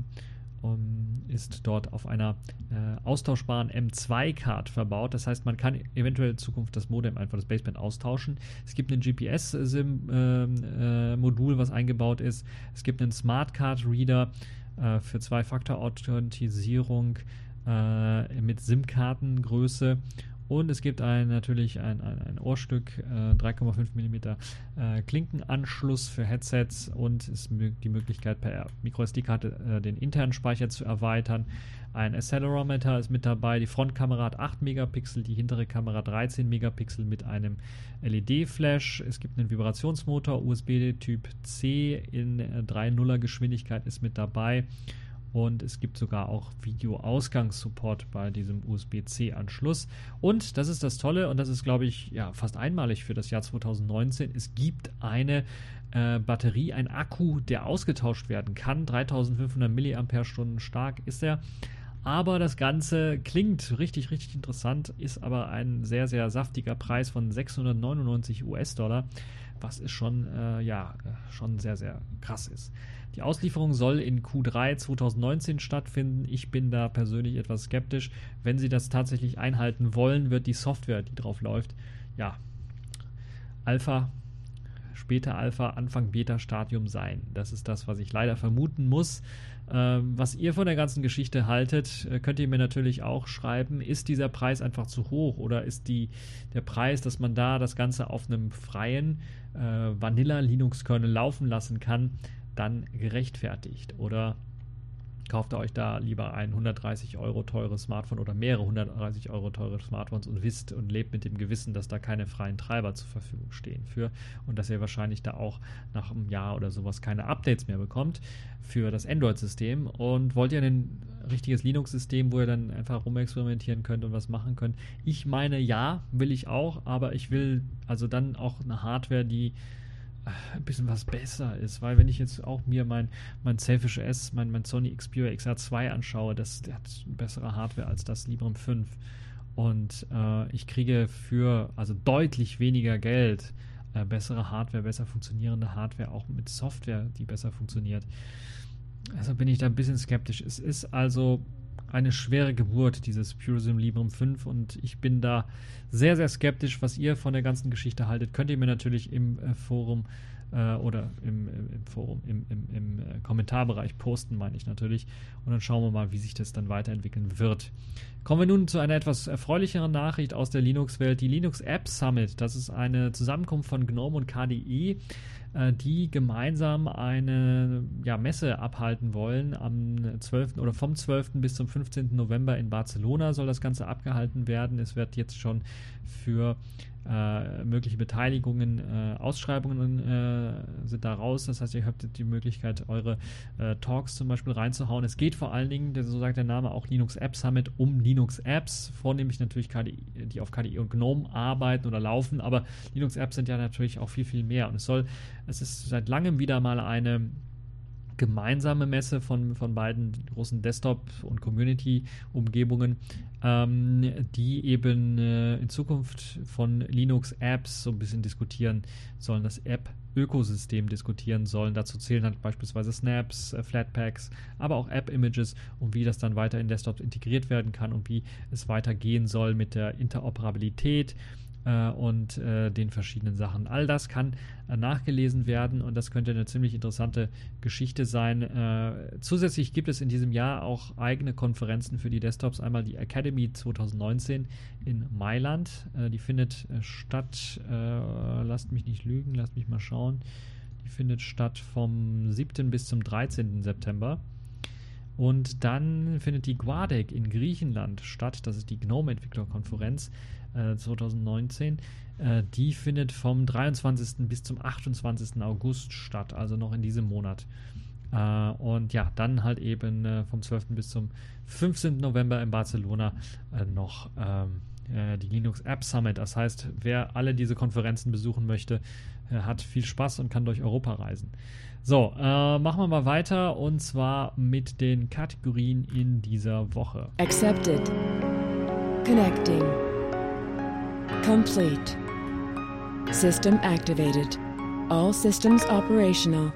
um, ist dort auf einer äh, austauschbaren M2-Card verbaut. Das heißt, man kann eventuell in Zukunft das Modem einfach das Baseband austauschen. Es gibt ein GPS-Modul, äh, was eingebaut ist. Es gibt einen Smart Card Reader äh, für Zwei-Faktor-Authentisierung äh, mit SIM-Kartengröße und es gibt ein, natürlich ein, ein, ein Ohrstück, äh, 3,5 mm äh, Klinkenanschluss für Headsets und ist die Möglichkeit per MicroSD-Karte äh, den internen Speicher zu erweitern. Ein Accelerometer ist mit dabei. Die Frontkamera hat 8 Megapixel, die hintere Kamera 13 Megapixel mit einem LED-Flash. Es gibt einen Vibrationsmotor, USB Typ C in 3.0er Geschwindigkeit ist mit dabei und es gibt sogar auch Video-Ausgangssupport bei diesem USB-C-Anschluss. Und das ist das Tolle und das ist, glaube ich, ja, fast einmalig für das Jahr 2019. Es gibt eine äh, Batterie, ein Akku, der ausgetauscht werden kann. 3500 mAh stark ist er. Aber das Ganze klingt richtig, richtig interessant, ist aber ein sehr, sehr saftiger Preis von 699 US-Dollar, was ist schon, äh, ja, schon sehr, sehr krass ist. Die Auslieferung soll in Q3 2019 stattfinden. Ich bin da persönlich etwas skeptisch. Wenn sie das tatsächlich einhalten wollen, wird die Software, die drauf läuft, ja, Alpha, später Alpha, Anfang Beta-Stadium sein. Das ist das, was ich leider vermuten muss. Ähm, was ihr von der ganzen Geschichte haltet, äh, könnt ihr mir natürlich auch schreiben. Ist dieser Preis einfach zu hoch oder ist die, der Preis, dass man da das Ganze auf einem freien äh, Vanilla-Linux-Kernel laufen lassen kann, dann gerechtfertigt? Oder kauft ihr euch da lieber ein 130 Euro teures Smartphone oder mehrere 130 Euro teure Smartphones und wisst und lebt mit dem Gewissen, dass da keine freien Treiber zur Verfügung stehen für und dass ihr wahrscheinlich da auch nach einem Jahr oder sowas keine Updates mehr bekommt für das Android-System und wollt ihr ein richtiges Linux-System, wo ihr dann einfach rumexperimentieren könnt und was machen könnt? Ich meine, ja, will ich auch, aber ich will also dann auch eine Hardware, die ein bisschen was besser ist, weil wenn ich jetzt auch mir mein, mein Selfish S, mein, mein Sony Xperia XR2 anschaue, das der hat bessere Hardware als das Librem 5 und äh, ich kriege für also deutlich weniger Geld äh, bessere Hardware, besser funktionierende Hardware, auch mit Software, die besser funktioniert. Also bin ich da ein bisschen skeptisch. Es ist also eine schwere Geburt, dieses Purism Librem 5. Und ich bin da sehr, sehr skeptisch, was ihr von der ganzen Geschichte haltet. Könnt ihr mir natürlich im äh, Forum äh, oder im, im, Forum, im, im, im äh, Kommentarbereich posten, meine ich natürlich. Und dann schauen wir mal, wie sich das dann weiterentwickeln wird. Kommen wir nun zu einer etwas erfreulicheren Nachricht aus der Linux-Welt. Die Linux App Summit, das ist eine Zusammenkunft von GNOME und KDE äh, die gemeinsam eine ja, Messe abhalten wollen. Am 12. oder vom 12. bis zum 15. November in Barcelona soll das Ganze abgehalten werden. Es wird jetzt schon für äh, mögliche Beteiligungen, äh, Ausschreibungen äh, sind da raus. Das heißt, ihr habt die Möglichkeit, eure äh, Talks zum Beispiel reinzuhauen. Es geht vor allen Dingen, so sagt der Name auch Linux App Summit, um Linux Apps, vornehmlich natürlich KDE, die auf KDE und GNOME arbeiten oder laufen, aber Linux Apps sind ja natürlich auch viel, viel mehr. Und es soll, es ist seit langem wieder mal eine gemeinsame Messe von, von beiden großen Desktop- und Community-Umgebungen, ähm, die eben äh, in Zukunft von Linux-Apps so ein bisschen diskutieren sollen, das App-Ökosystem diskutieren sollen. Dazu zählen halt beispielsweise Snaps, äh, Flatpaks, aber auch App-Images und wie das dann weiter in Desktops integriert werden kann und wie es weitergehen soll mit der Interoperabilität äh, und äh, den verschiedenen Sachen. All das kann äh, nachgelesen werden und das könnte eine ziemlich interessante Geschichte sein. Äh, zusätzlich gibt es in diesem Jahr auch eigene Konferenzen für die Desktops. Einmal die Academy 2019 in Mailand. Äh, die findet äh, statt, lasst mich nicht lügen, lasst mich mal schauen. Die findet statt vom 7. bis zum 13. September. Und dann findet die Guadec in Griechenland statt. Das ist die GNOME-Entwicklerkonferenz. 2019. Äh, die findet vom 23. bis zum 28. August statt, also noch in diesem Monat. Äh, und ja, dann halt eben äh, vom 12. bis zum 15. November in Barcelona noch ähm, die Linux App Summit. Das heißt, wer alle diese Konferenzen besuchen möchte, hat viel Spaß und kann durch Europa reisen. So, äh, machen wir mal weiter und zwar mit den Kategorien in dieser Woche. Accepted. Connecting. Complete. System activated. All systems operational.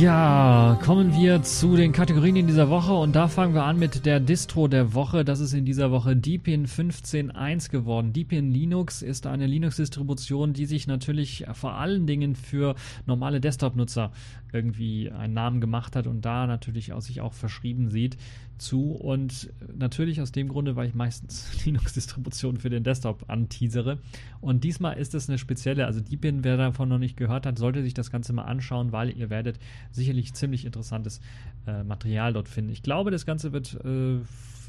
Ja, kommen wir zu den Kategorien in dieser Woche und da fangen wir an mit der Distro der Woche. Das ist in dieser Woche Deepin 15.1 geworden. Deepin Linux ist eine Linux-Distribution, die sich natürlich vor allen Dingen für normale Desktop-Nutzer irgendwie einen Namen gemacht hat und da natürlich auch sich auch verschrieben sieht zu. Und natürlich aus dem Grunde, weil ich meistens Linux-Distributionen für den Desktop anteasere. Und diesmal ist es eine spezielle, also Deepin, wer davon noch nicht gehört hat, sollte sich das Ganze mal anschauen, weil ihr werdet sicherlich ziemlich interessantes äh, Material dort finden. Ich glaube, das Ganze wird äh,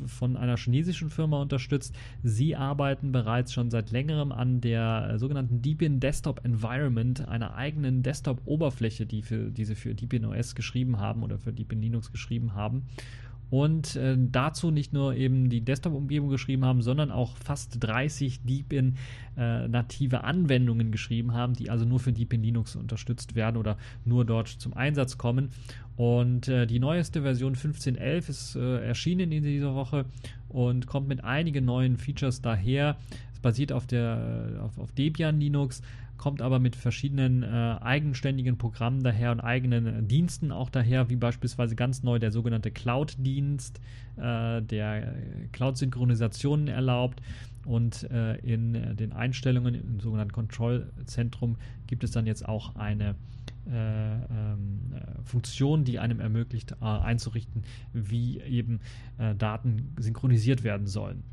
von einer chinesischen Firma unterstützt. Sie arbeiten bereits schon seit längerem an der äh, sogenannten Deepin Desktop Environment, einer eigenen Desktop-Oberfläche, die, die sie für Deepin OS geschrieben haben oder für Deepin Linux geschrieben haben und äh, dazu nicht nur eben die Desktop-Umgebung geschrieben haben, sondern auch fast 30 Deepin äh, native Anwendungen geschrieben haben, die also nur für Deepin Linux unterstützt werden oder nur dort zum Einsatz kommen. Und äh, die neueste Version 15.11 ist äh, erschienen in dieser Woche und kommt mit einigen neuen Features daher. Es basiert auf, der, auf, auf Debian Linux kommt aber mit verschiedenen äh, eigenständigen Programmen daher und eigenen äh, Diensten auch daher, wie beispielsweise ganz neu der sogenannte Cloud-Dienst, äh, der Cloud-Synchronisationen erlaubt. Und äh, in äh, den Einstellungen im sogenannten Kontrollzentrum gibt es dann jetzt auch eine äh, ähm, Funktion, die einem ermöglicht, einzurichten, wie eben Daten synchronisiert werden sollen.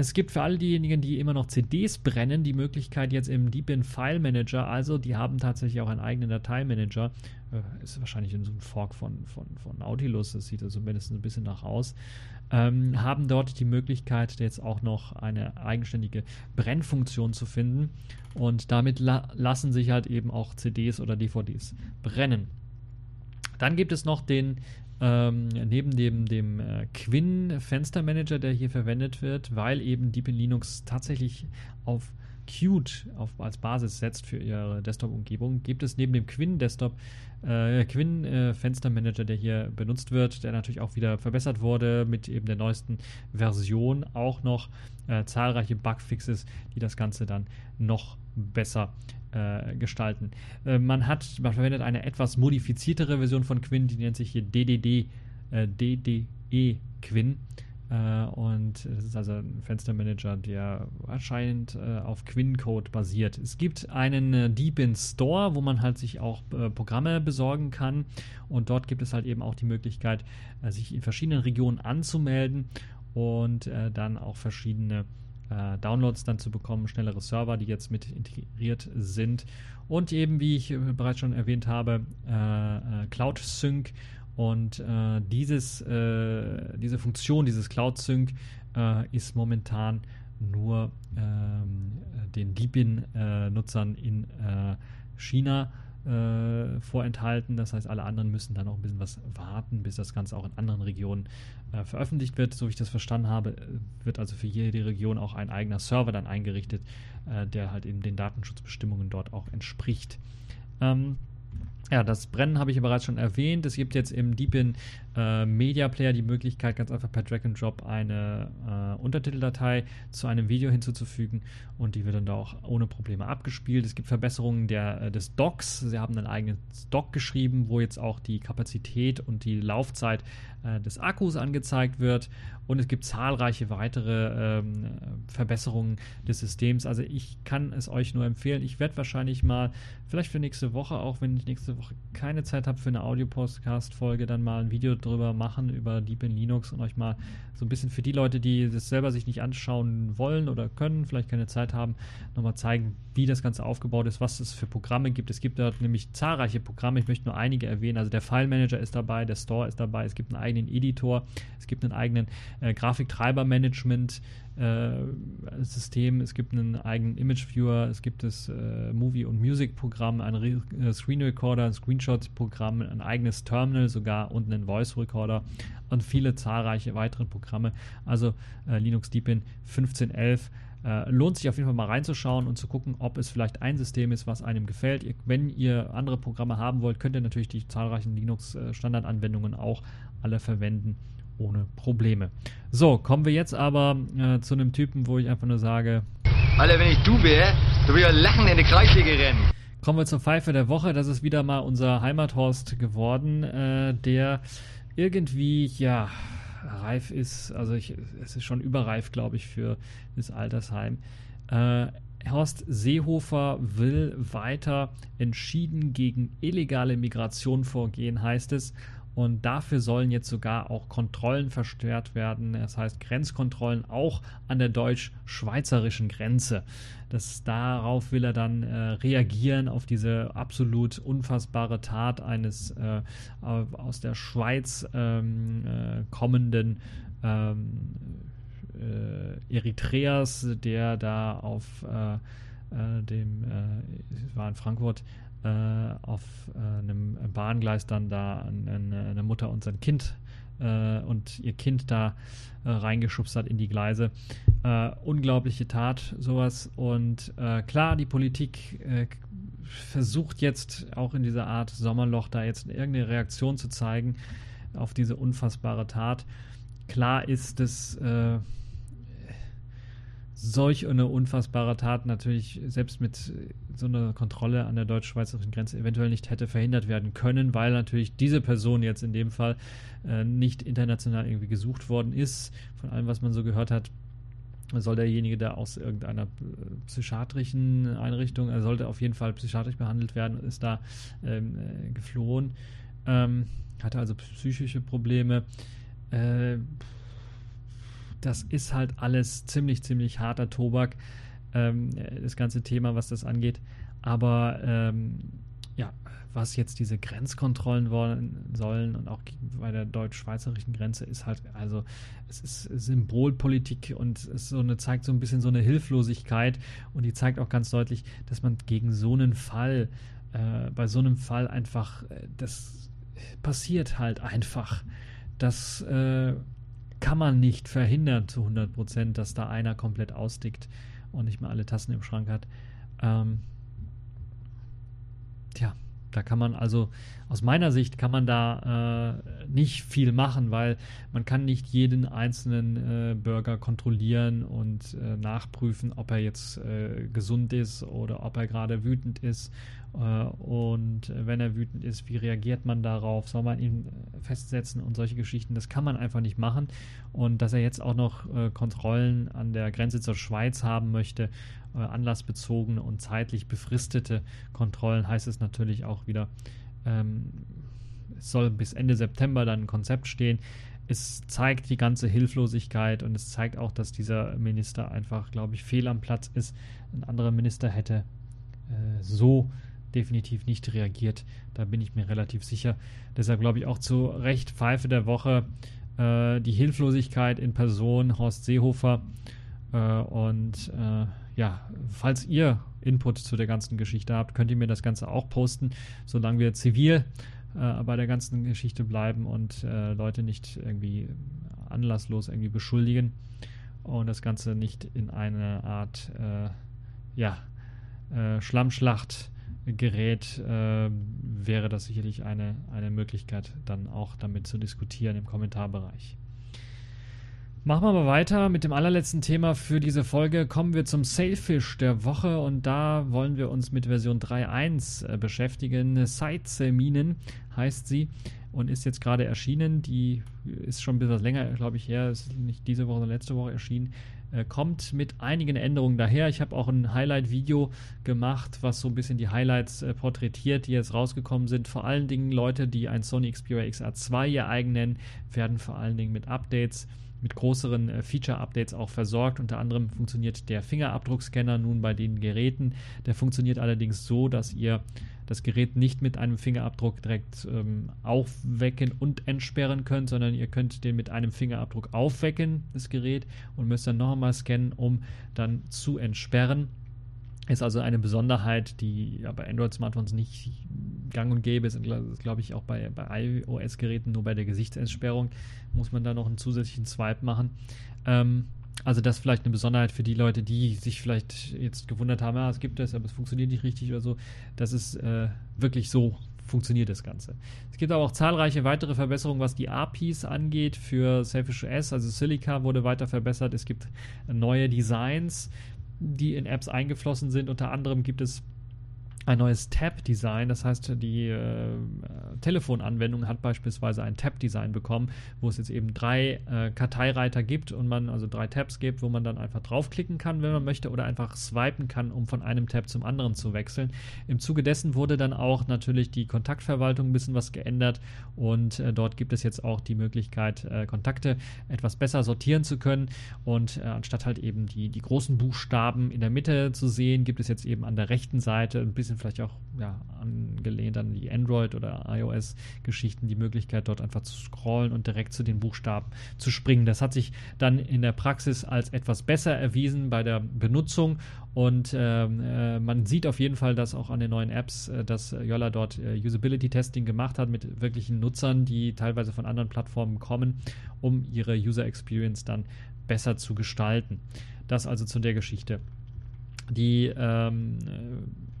Es gibt für all diejenigen, die immer noch CDs brennen, die Möglichkeit jetzt im Deepin File Manager, also die haben tatsächlich auch einen eigenen Dateimanager, äh, ist wahrscheinlich in so einem Fork von, von, von Nautilus, das sieht also mindestens ein bisschen nach aus, ähm, haben dort die Möglichkeit, jetzt auch noch eine eigenständige Brennfunktion zu finden und damit la lassen sich halt eben auch CDs oder DVDs brennen. Dann gibt es noch den ähm, neben dem, dem äh, Quinn Fenstermanager, der hier verwendet wird, weil eben Deep in Linux tatsächlich auf Qt auf, als Basis setzt für ihre Desktop-Umgebung, gibt es neben dem Quinn Desktop äh, Quinn äh, der hier benutzt wird, der natürlich auch wieder verbessert wurde mit eben der neuesten Version, auch noch äh, zahlreiche Bugfixes, die das Ganze dann noch besser äh, gestalten. Äh, man hat, man verwendet eine etwas modifiziertere Version von Quinn, die nennt sich hier DDD, äh, DDE Quinn. Äh, und das ist also ein Fenstermanager, der anscheinend äh, auf Quinn-Code basiert. Es gibt einen äh, Deepin Store, wo man halt sich auch Programme besorgen kann. Und dort gibt es halt eben auch die Möglichkeit, sich in verschiedenen Regionen anzumelden und dann auch verschiedene äh, Downloads dann zu bekommen, schnellere Server, die jetzt mit integriert sind und eben, wie ich bereits schon erwähnt habe, äh, äh Cloud Sync und äh, dieses, äh, diese Funktion, dieses Cloud Sync äh, ist momentan nur ähm, den Deepin-Nutzern in China äh, vorenthalten. Das heißt, alle anderen müssen dann auch ein bisschen was warten, bis das Ganze auch in anderen Regionen äh, veröffentlicht wird. So wie ich das verstanden habe, äh, wird also für jede Region auch ein eigener Server dann eingerichtet, äh, der halt eben den Datenschutzbestimmungen dort auch entspricht. Ähm, ja, das Brennen habe ich ja bereits schon erwähnt. Es gibt jetzt im Deepin äh, Media Player die Möglichkeit, ganz einfach per Drag and Drop eine äh, Untertiteldatei zu einem Video hinzuzufügen und die wird dann da auch ohne Probleme abgespielt. Es gibt Verbesserungen der, äh, des Docs. Sie haben einen eigenen Doc geschrieben, wo jetzt auch die Kapazität und die Laufzeit äh, des Akkus angezeigt wird und es gibt zahlreiche weitere ähm, Verbesserungen des Systems. Also ich kann es euch nur empfehlen. Ich werde wahrscheinlich mal, vielleicht für nächste Woche, auch wenn ich nächste Woche keine Zeit habe für eine Audio-Podcast-Folge, dann mal ein Video drüber machen, über Deep in Linux und euch mal so ein bisschen für die Leute, die das selber sich nicht anschauen wollen oder können, vielleicht keine Zeit haben, nochmal zeigen, wie das Ganze aufgebaut ist, was es für Programme gibt. Es gibt dort nämlich zahlreiche Programme, ich möchte nur einige erwähnen. Also der File Manager ist dabei, der Store ist dabei, es gibt einen eigenen Editor, es gibt einen eigenen äh, Grafiktreiber-Management. Äh, System, es gibt einen eigenen Image Viewer, es gibt das äh, Movie- und Music-Programm, ein Re äh, Screen Recorder, ein Screenshot-Programm, ein eigenes Terminal sogar und einen Voice Recorder und viele zahlreiche weitere Programme. Also äh, Linux Deepin 1511 äh, lohnt sich auf jeden Fall mal reinzuschauen und zu gucken, ob es vielleicht ein System ist, was einem gefällt. Wenn ihr andere Programme haben wollt, könnt ihr natürlich die zahlreichen Linux-Standardanwendungen auch alle verwenden ohne Probleme. So, kommen wir jetzt aber äh, zu einem Typen, wo ich einfach nur sage. Alter, wenn ich du wäre, du würdest ja lachen in die Kreissäge rennen. Kommen wir zur Pfeife der Woche. Das ist wieder mal unser Heimathorst geworden, äh, der irgendwie, ja, reif ist. Also ich, es ist schon überreif, glaube ich, für das Altersheim. Äh, Horst Seehofer will weiter entschieden gegen illegale Migration vorgehen, heißt es. Und dafür sollen jetzt sogar auch Kontrollen verstärkt werden. Das heißt Grenzkontrollen auch an der deutsch-schweizerischen Grenze. Das, darauf will er dann äh, reagieren, auf diese absolut unfassbare Tat eines äh, aus der Schweiz ähm, äh, kommenden ähm, äh, Eritreas, der da auf äh, äh, dem, war in Frankfurt, auf äh, einem Bahngleis dann da eine, eine, Mutter und sein Kind äh, und ihr Kind da reingeschubst hat in die Gleise. unglaubliche Tat, sowas. Und klar, die Politik versucht jetzt auch in dieser Art Sommerloch da jetzt irgendeine Reaktion zu zeigen auf diese unfassbare Tat. Klar ist äh, solch eine unfassbare Tat natürlich selbst mit so einer Kontrolle an der deutsch-schweizerischen Grenze eventuell nicht hätte verhindert werden können, weil natürlich diese Person jetzt in dem Fall äh, nicht international irgendwie gesucht worden ist. Von allem, was man so gehört hat, soll derjenige da aus irgendeiner äh, psychiatrischen Einrichtung, er sollte auf jeden Fall psychiatrisch behandelt werden, ist da ähm, äh, geflohen, ähm, hatte also psychische Probleme. Äh, das ist halt alles ziemlich, ziemlich harter Tobak, ähm, das ganze Thema, was das angeht. Aber ähm, ja, was jetzt diese Grenzkontrollen wollen sollen und auch bei der deutsch-schweizerischen Grenze ist halt, also es ist Symbolpolitik und es so eine, zeigt so ein bisschen so eine Hilflosigkeit und die zeigt auch ganz deutlich, dass man gegen so einen Fall, äh, bei so einem Fall einfach, äh, das passiert halt einfach. Das äh, kann man nicht verhindern zu 100 Prozent, dass da einer komplett ausdickt und nicht mehr alle Tassen im Schrank hat. Ähm, tja, da kann man also, aus meiner Sicht kann man da äh, nicht viel machen, weil man kann nicht jeden einzelnen äh, Bürger kontrollieren und äh, nachprüfen, ob er jetzt äh, gesund ist oder ob er gerade wütend ist. Äh, und wenn er wütend ist, wie reagiert man darauf? Soll man ihn äh, festsetzen und solche Geschichten? Das kann man einfach nicht machen. Und dass er jetzt auch noch Kontrollen an der Grenze zur Schweiz haben möchte, anlassbezogene und zeitlich befristete Kontrollen, heißt es natürlich auch wieder, ähm, es soll bis Ende September dann ein Konzept stehen. Es zeigt die ganze Hilflosigkeit und es zeigt auch, dass dieser Minister einfach, glaube ich, fehl am Platz ist. Ein anderer Minister hätte äh, so definitiv nicht reagiert. Da bin ich mir relativ sicher. Deshalb glaube ich auch zu Recht Pfeife der Woche äh, die Hilflosigkeit in Person Horst Seehofer. Äh, und äh, ja, falls ihr Input zu der ganzen Geschichte habt, könnt ihr mir das Ganze auch posten, solange wir zivil äh, bei der ganzen Geschichte bleiben und äh, Leute nicht irgendwie anlasslos irgendwie beschuldigen und das Ganze nicht in eine Art äh, ja, Schlammschlacht gerät, äh, wäre das sicherlich eine, eine Möglichkeit, dann auch damit zu diskutieren im Kommentarbereich. Machen wir mal weiter mit dem allerletzten Thema für diese Folge. Kommen wir zum Sailfish der Woche und da wollen wir uns mit Version 3.1 äh, beschäftigen. Sightseer-Minen heißt sie und ist jetzt gerade erschienen. Die ist schon ein bisschen länger, glaube ich, her. Ist nicht diese Woche, sondern letzte Woche erschienen. Äh, kommt mit einigen Änderungen daher. Ich habe auch ein Highlight-Video gemacht, was so ein bisschen die Highlights äh, porträtiert, die jetzt rausgekommen sind. Vor allen Dingen Leute, die ein Sony Xperia XR2 ihr eigen nennen, werden vor allen Dingen mit Updates mit größeren äh, Feature-Updates auch versorgt. Unter anderem funktioniert der Fingerabdruckscanner nun bei den Geräten. Der funktioniert allerdings so, dass ihr das Gerät nicht mit einem Fingerabdruck direkt ähm, aufwecken und entsperren könnt, sondern ihr könnt den mit einem Fingerabdruck aufwecken, das Gerät, und müsst dann noch einmal scannen, um dann zu entsperren. Ist also eine Besonderheit, die ja bei Android-Smartphones nicht gang und gäbe. Ist, glaube ich, auch bei, bei iOS-Geräten nur bei der Gesichtsentsperrung muss man da noch einen zusätzlichen Swipe machen. Ähm, also das ist vielleicht eine Besonderheit für die Leute, die sich vielleicht jetzt gewundert haben, ja, es gibt das, aber es funktioniert nicht richtig oder so. Das ist äh, wirklich so funktioniert das Ganze. Es gibt aber auch zahlreiche weitere Verbesserungen, was die APIs angeht für Selfish OS, also Silica wurde weiter verbessert. Es gibt neue Designs die in Apps eingeflossen sind. Unter anderem gibt es ein neues Tab-Design. Das heißt, die äh, Telefonanwendung hat beispielsweise ein Tab-Design bekommen, wo es jetzt eben drei äh, Karteireiter gibt und man also drei Tabs gibt, wo man dann einfach draufklicken kann, wenn man möchte, oder einfach swipen kann, um von einem Tab zum anderen zu wechseln. Im Zuge dessen wurde dann auch natürlich die Kontaktverwaltung ein bisschen was geändert und äh, dort gibt es jetzt auch die Möglichkeit, äh, Kontakte etwas besser sortieren zu können und äh, anstatt halt eben die, die großen Buchstaben in der Mitte zu sehen, gibt es jetzt eben an der rechten Seite ein bisschen vielleicht auch ja, angelehnt an die Android- oder iOS-Geschichten, die Möglichkeit, dort einfach zu scrollen und direkt zu den Buchstaben zu springen. Das hat sich dann in der Praxis als etwas besser erwiesen bei der Benutzung und ähm, äh, man sieht auf jeden Fall, dass auch an den neuen Apps, äh, dass Yola dort äh, Usability-Testing gemacht hat mit wirklichen Nutzern, die teilweise von anderen Plattformen kommen, um ihre User Experience dann besser zu gestalten. Das also zu der Geschichte. Die ähm,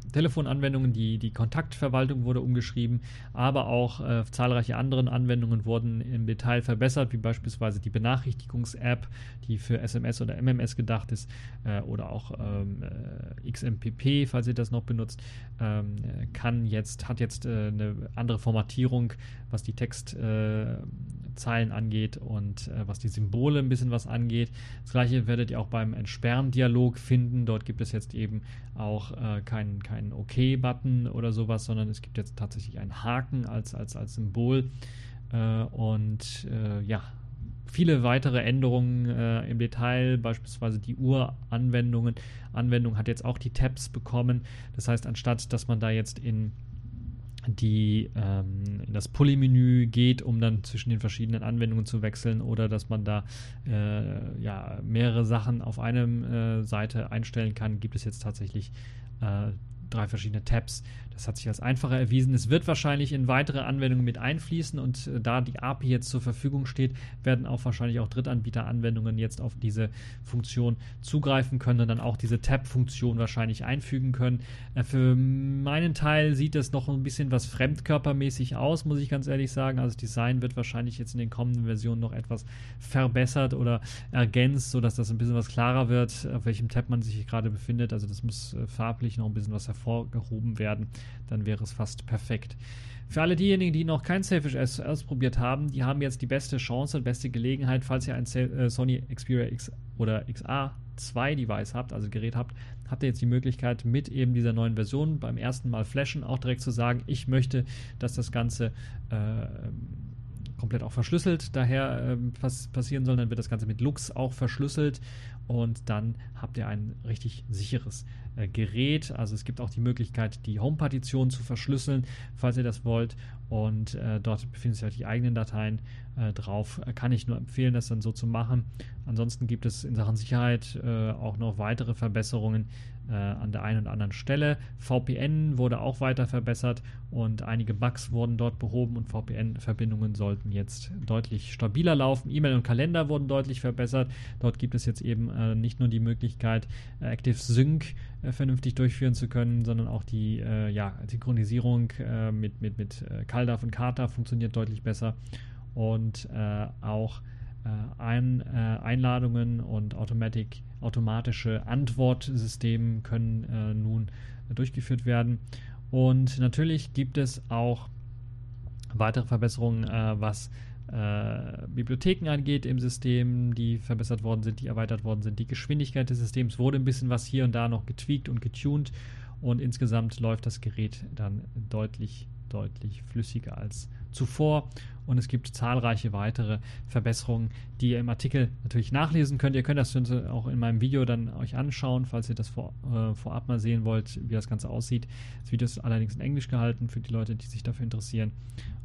Telefonanwendungen, die, die Kontaktverwaltung wurde umgeschrieben, aber auch äh, zahlreiche andere Anwendungen wurden im Detail verbessert, wie beispielsweise die Benachrichtigungs-App, die für SMS oder MMS gedacht ist, äh, oder auch ähm, äh, XMPP, falls ihr das noch benutzt, ähm, kann jetzt, hat jetzt äh, eine andere Formatierung, was die Textzeilen angeht und äh, was die Symbole ein bisschen was angeht. Das gleiche werdet ihr auch beim Entsperren-Dialog finden. Dort gibt es jetzt eben auch äh, keinen kein OK-Button oder sowas, sondern es gibt jetzt tatsächlich einen Haken als, als, als Symbol. Äh, und äh, ja, viele weitere Änderungen äh, im Detail, beispielsweise die Uhr-Anwendungen. Anwendung hat jetzt auch die Tabs bekommen. Das heißt, anstatt dass man da jetzt in die ähm, in das Pulley-Menü geht, um dann zwischen den verschiedenen Anwendungen zu wechseln oder dass man da äh, ja, mehrere Sachen auf einer äh, Seite einstellen kann, gibt es jetzt tatsächlich äh, drei verschiedene Tabs. Das hat sich als einfacher erwiesen. Es wird wahrscheinlich in weitere Anwendungen mit einfließen und äh, da die API jetzt zur Verfügung steht, werden auch wahrscheinlich auch Drittanbieter-Anwendungen jetzt auf diese Funktion zugreifen können und dann auch diese Tab-Funktion wahrscheinlich einfügen können. Äh, für meinen Teil sieht es noch ein bisschen was fremdkörpermäßig aus, muss ich ganz ehrlich sagen. Also das Design wird wahrscheinlich jetzt in den kommenden Versionen noch etwas verbessert oder ergänzt, sodass das ein bisschen was klarer wird, auf welchem Tab man sich gerade befindet. Also das muss äh, farblich noch ein bisschen was hervorgehoben werden dann wäre es fast perfekt. Für alle diejenigen, die noch kein Selfish S ausprobiert haben, die haben jetzt die beste Chance und beste Gelegenheit, falls ihr ein äh, Sony Xperia X oder XA2 Device habt, also Gerät habt, habt ihr jetzt die Möglichkeit mit eben dieser neuen Version beim ersten Mal flashen auch direkt zu sagen, ich möchte, dass das Ganze äh, komplett auch verschlüsselt daher äh, pass passieren soll, dann wird das Ganze mit Lux auch verschlüsselt und dann habt ihr ein richtig sicheres äh, Gerät. Also es gibt auch die Möglichkeit, die Home-Partition zu verschlüsseln, falls ihr das wollt. Und äh, dort befinden sich halt die eigenen Dateien äh, drauf. Äh, kann ich nur empfehlen, das dann so zu machen. Ansonsten gibt es in Sachen Sicherheit äh, auch noch weitere Verbesserungen äh, an der einen oder anderen Stelle. VPN wurde auch weiter verbessert und einige Bugs wurden dort behoben und VPN-Verbindungen sollten jetzt deutlich stabiler laufen. E-Mail und Kalender wurden deutlich verbessert. Dort gibt es jetzt eben nicht nur die Möglichkeit, Active Sync äh, vernünftig durchführen zu können, sondern auch die äh, ja, Synchronisierung äh, mit, mit, mit äh, CalDAV und Kata funktioniert deutlich besser und äh, auch äh, Ein, Einladungen und Automatic, automatische Antwortsysteme können nun durchgeführt werden. Und natürlich gibt es auch weitere Verbesserungen, was äh, Bibliotheken angeht im System, die verbessert worden sind, die erweitert worden sind. Die Geschwindigkeit des Systems wurde ein bisschen was hier und da noch getweakt und getuned und insgesamt läuft das Gerät dann deutlich, deutlich flüssiger als zuvor und es gibt zahlreiche weitere Verbesserungen, die ihr im Artikel natürlich nachlesen könnt. Ihr könnt das auch in meinem Video dann euch anschauen, falls ihr das vor, äh, vorab mal sehen wollt, wie das Ganze aussieht. Das Video ist allerdings in Englisch gehalten für die Leute, die sich dafür interessieren.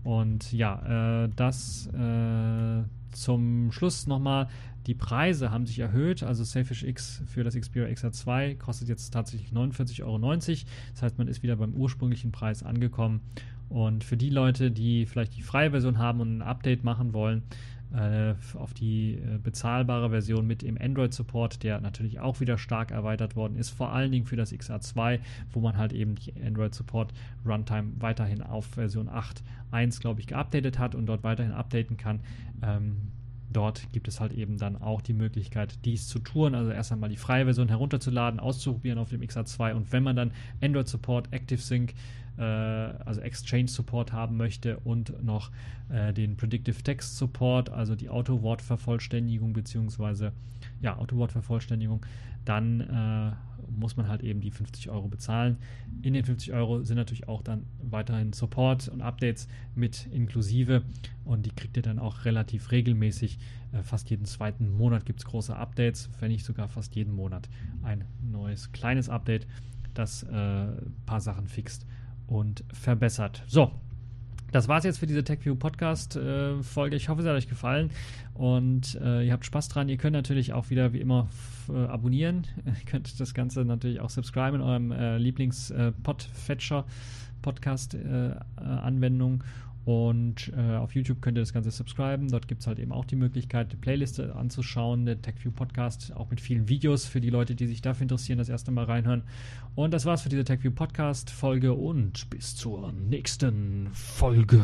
Und ja, äh, das äh, zum Schluss nochmal. Die Preise haben sich erhöht. Also Selfish X für das Xperia XR2 kostet jetzt tatsächlich 49,90 Euro. Das heißt, man ist wieder beim ursprünglichen Preis angekommen. Und für die Leute, die vielleicht die freie Version haben und ein Update machen wollen, äh, auf die äh, bezahlbare Version mit dem Android-Support, der natürlich auch wieder stark erweitert worden ist, vor allen Dingen für das XA2, wo man halt eben die Android-Support-Runtime weiterhin auf Version 8.1, glaube ich, geupdatet hat und dort weiterhin updaten kann. Ähm, dort gibt es halt eben dann auch die Möglichkeit, dies zu tun. Also erst einmal die freie Version herunterzuladen, auszuprobieren auf dem XA2 und wenn man dann Android Support, ActiveSync, also Exchange Support haben möchte und noch äh, den Predictive Text Support, also die Auto-Wortvervollständigung beziehungsweise ja, Auto-Wortvervollständigung, dann äh, muss man halt eben die 50 Euro bezahlen. In den 50 Euro sind natürlich auch dann weiterhin Support und Updates mit inklusive und die kriegt ihr dann auch relativ regelmäßig. Äh, fast jeden zweiten Monat gibt es große Updates, wenn nicht sogar fast jeden Monat ein neues kleines Update, das äh, ein paar Sachen fixt und verbessert. So, das war's jetzt für diese TechView Podcast äh, Folge. Ich hoffe, es hat euch gefallen und äh, ihr habt Spaß dran. Ihr könnt natürlich auch wieder wie immer äh, abonnieren. Ihr könnt das Ganze natürlich auch subscriben in eurem äh, Lieblings-Podfetcher äh, Podcast äh, Anwendung und äh, auf YouTube könnt ihr das Ganze subscriben. Dort gibt es halt eben auch die Möglichkeit, die Playliste anzuschauen, der TechView Podcast, auch mit vielen Videos für die Leute, die sich dafür interessieren, das erste Mal reinhören. Und das war's für diese TechView Podcast Folge und bis zur nächsten Folge.